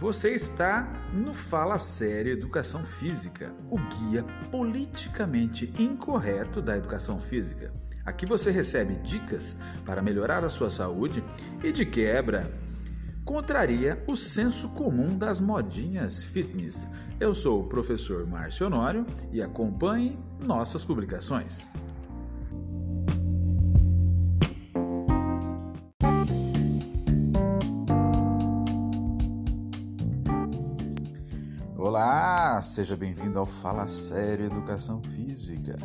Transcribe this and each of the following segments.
Você está no Fala Sério Educação Física, o guia politicamente incorreto da educação física. Aqui você recebe dicas para melhorar a sua saúde e, de quebra, contraria o senso comum das modinhas fitness. Eu sou o professor Márcio Honório e acompanhe nossas publicações. Olá, seja bem-vindo ao Fala Sério Educação Física.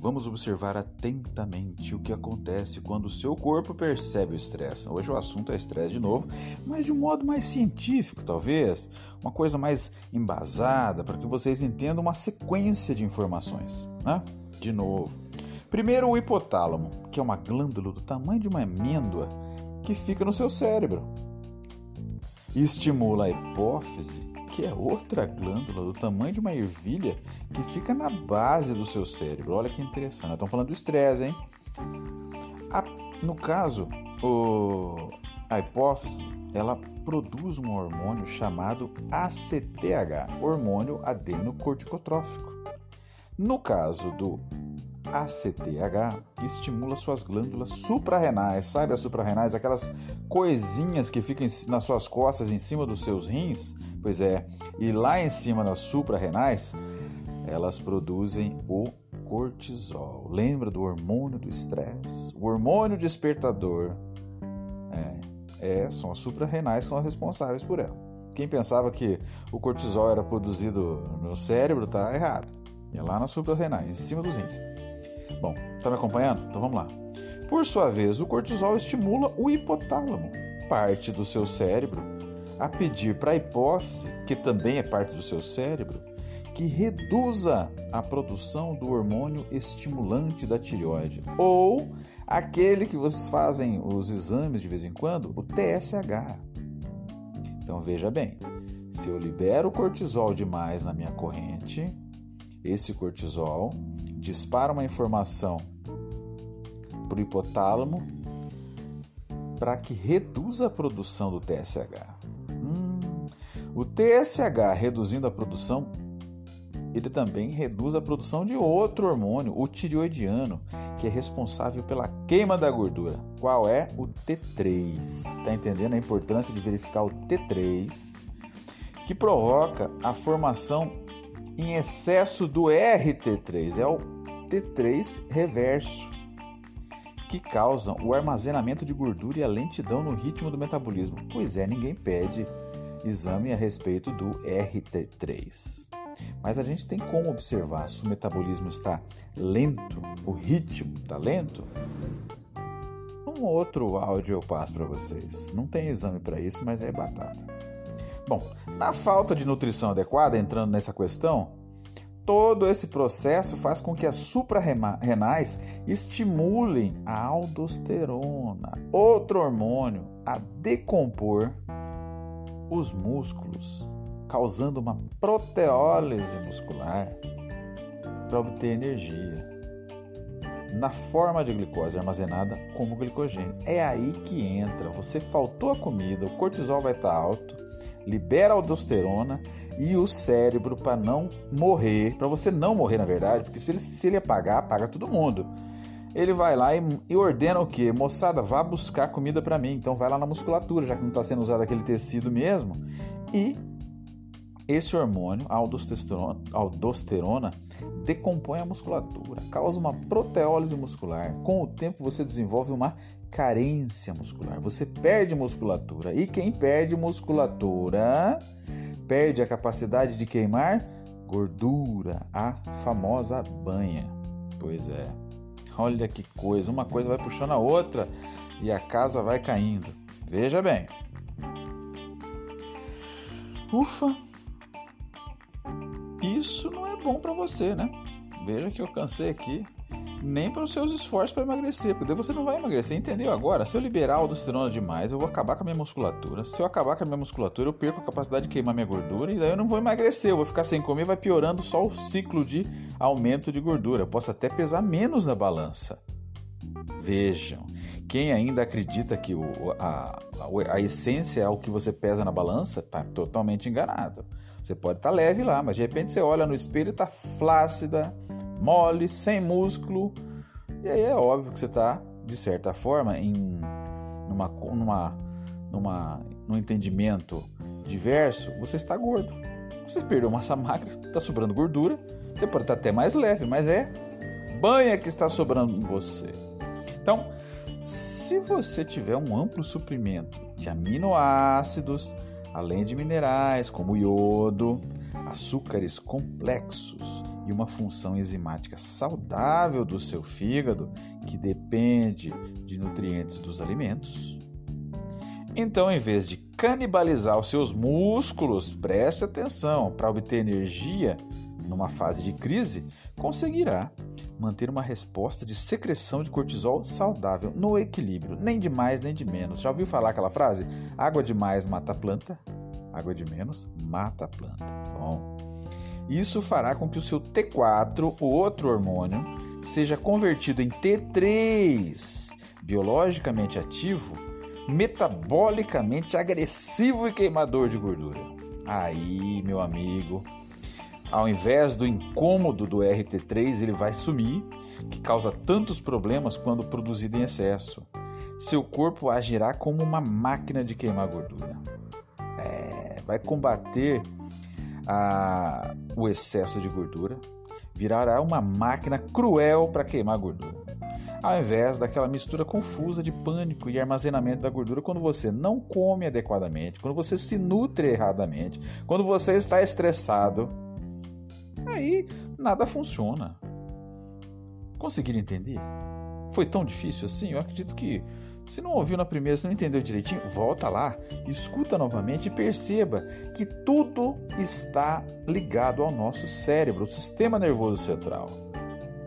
Vamos observar atentamente o que acontece quando o seu corpo percebe o estresse. Hoje o assunto é estresse de novo, mas de um modo mais científico, talvez, uma coisa mais embasada, para que vocês entendam uma sequência de informações. Né? De novo, primeiro o hipotálamo, que é uma glândula do tamanho de uma amêndoa que fica no seu cérebro. Estimula a hipófise que é outra glândula do tamanho de uma ervilha que fica na base do seu cérebro. Olha que interessante. Estamos falando do estresse, hein? A, no caso, o, a hipófise ela produz um hormônio chamado ACTH, hormônio adenocorticotrófico. No caso do ACTH, estimula suas glândulas suprarrenais. Sabe as suprarrenais? Aquelas coisinhas que ficam nas suas costas, em cima dos seus rins? Pois é, e lá em cima nas suprarrenais, elas produzem o cortisol. Lembra do hormônio do estresse? O hormônio despertador. É, é, são as suprarrenais que são as responsáveis por ela. Quem pensava que o cortisol era produzido no cérebro está errado. É lá nas suprarrenais, em cima dos rins. Bom, está me acompanhando? Então vamos lá. Por sua vez, o cortisol estimula o hipotálamo, parte do seu cérebro a pedir para a hipófise, que também é parte do seu cérebro, que reduza a produção do hormônio estimulante da tireoide, ou aquele que vocês fazem os exames de vez em quando, o TSH. Então veja bem, se eu libero cortisol demais na minha corrente, esse cortisol dispara uma informação para o hipotálamo para que reduza a produção do TSH. O TSH reduzindo a produção, ele também reduz a produção de outro hormônio, o tireoidiano, que é responsável pela queima da gordura. Qual é? O T3. Está entendendo a importância de verificar o T3, que provoca a formação em excesso do RT3, é o T3 reverso, que causam o armazenamento de gordura e a lentidão no ritmo do metabolismo. Pois é, ninguém pede exame a respeito do RT3. Mas a gente tem como observar se o metabolismo está lento, o ritmo está lento. Um outro áudio eu passo para vocês. Não tem exame para isso, mas é batata. Bom, na falta de nutrição adequada, entrando nessa questão, todo esse processo faz com que as suprarrenais estimulem a aldosterona, outro hormônio, a decompor os músculos, causando uma proteólise muscular para obter energia na forma de glicose armazenada como glicogênio. É aí que entra. Você faltou a comida, o cortisol vai estar alto, libera aldosterona e o cérebro para não morrer, para você não morrer na verdade, porque se ele, se ele apagar, apaga todo mundo ele vai lá e, e ordena o que? Moçada, vá buscar comida para mim. Então vai lá na musculatura, já que não está sendo usado aquele tecido mesmo. E esse hormônio, aldosterona, aldosterona, decompõe a musculatura, causa uma proteólise muscular. Com o tempo você desenvolve uma carência muscular. Você perde musculatura. E quem perde musculatura perde a capacidade de queimar gordura, a famosa banha. Pois é. Olha que coisa, uma coisa vai puxando a outra e a casa vai caindo. Veja bem. Ufa! Isso não é bom para você, né? Veja que eu cansei aqui nem para os seus esforços para emagrecer, porque você não vai emagrecer, entendeu? Agora, se eu liberar aldosterona demais, eu vou acabar com a minha musculatura. Se eu acabar com a minha musculatura, eu perco a capacidade de queimar minha gordura e daí eu não vou emagrecer, eu vou ficar sem comer, vai piorando só o ciclo de aumento de gordura. Eu posso até pesar menos na balança. Vejam, quem ainda acredita que o, a, a, a, essência é o que você pesa na balança, está totalmente enganado. Você pode estar tá leve lá, mas de repente você olha no espelho e está flácida, mole, sem músculo. E aí é óbvio que você está, de certa forma, em numa, numa, numa, num entendimento diverso, você está gordo. Você perdeu massa magra, está sobrando gordura. Você pode estar até mais leve, mas é banha que está sobrando em você. Então, se você tiver um amplo suprimento de aminoácidos, além de minerais como iodo, açúcares complexos e uma função enzimática saudável do seu fígado, que depende de nutrientes dos alimentos, então, em vez de canibalizar os seus músculos, preste atenção para obter energia numa fase de crise, conseguirá manter uma resposta de secreção de cortisol saudável no equilíbrio, nem de mais nem de menos. Já ouviu falar aquela frase? Água de mais mata a planta, água de menos mata a planta. Bom, isso fará com que o seu T4, o outro hormônio, seja convertido em T3, biologicamente ativo metabolicamente agressivo e queimador de gordura. Aí, meu amigo, ao invés do incômodo do RT3, ele vai sumir, que causa tantos problemas quando produzido em excesso. Seu corpo agirá como uma máquina de queimar gordura. É, vai combater a, o excesso de gordura, virará uma máquina cruel para queimar gordura ao invés daquela mistura confusa de pânico e armazenamento da gordura quando você não come adequadamente, quando você se nutre erradamente, quando você está estressado. Aí nada funciona. Conseguiram entender? Foi tão difícil assim? Eu acredito que se não ouviu na primeira, se não entendeu direitinho, volta lá, escuta novamente e perceba que tudo está ligado ao nosso cérebro, o sistema nervoso central.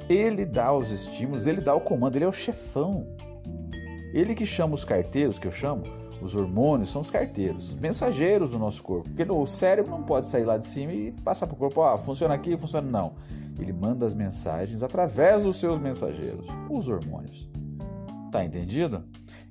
Ele dá os estímulos, ele dá o comando, ele é o chefão. Ele que chama os carteiros, que eu chamo, os hormônios são os carteiros, os mensageiros do nosso corpo. Porque o cérebro não pode sair lá de cima e passar para o corpo, ah, funciona aqui, funciona não. Ele manda as mensagens através dos seus mensageiros, os hormônios. Tá entendido?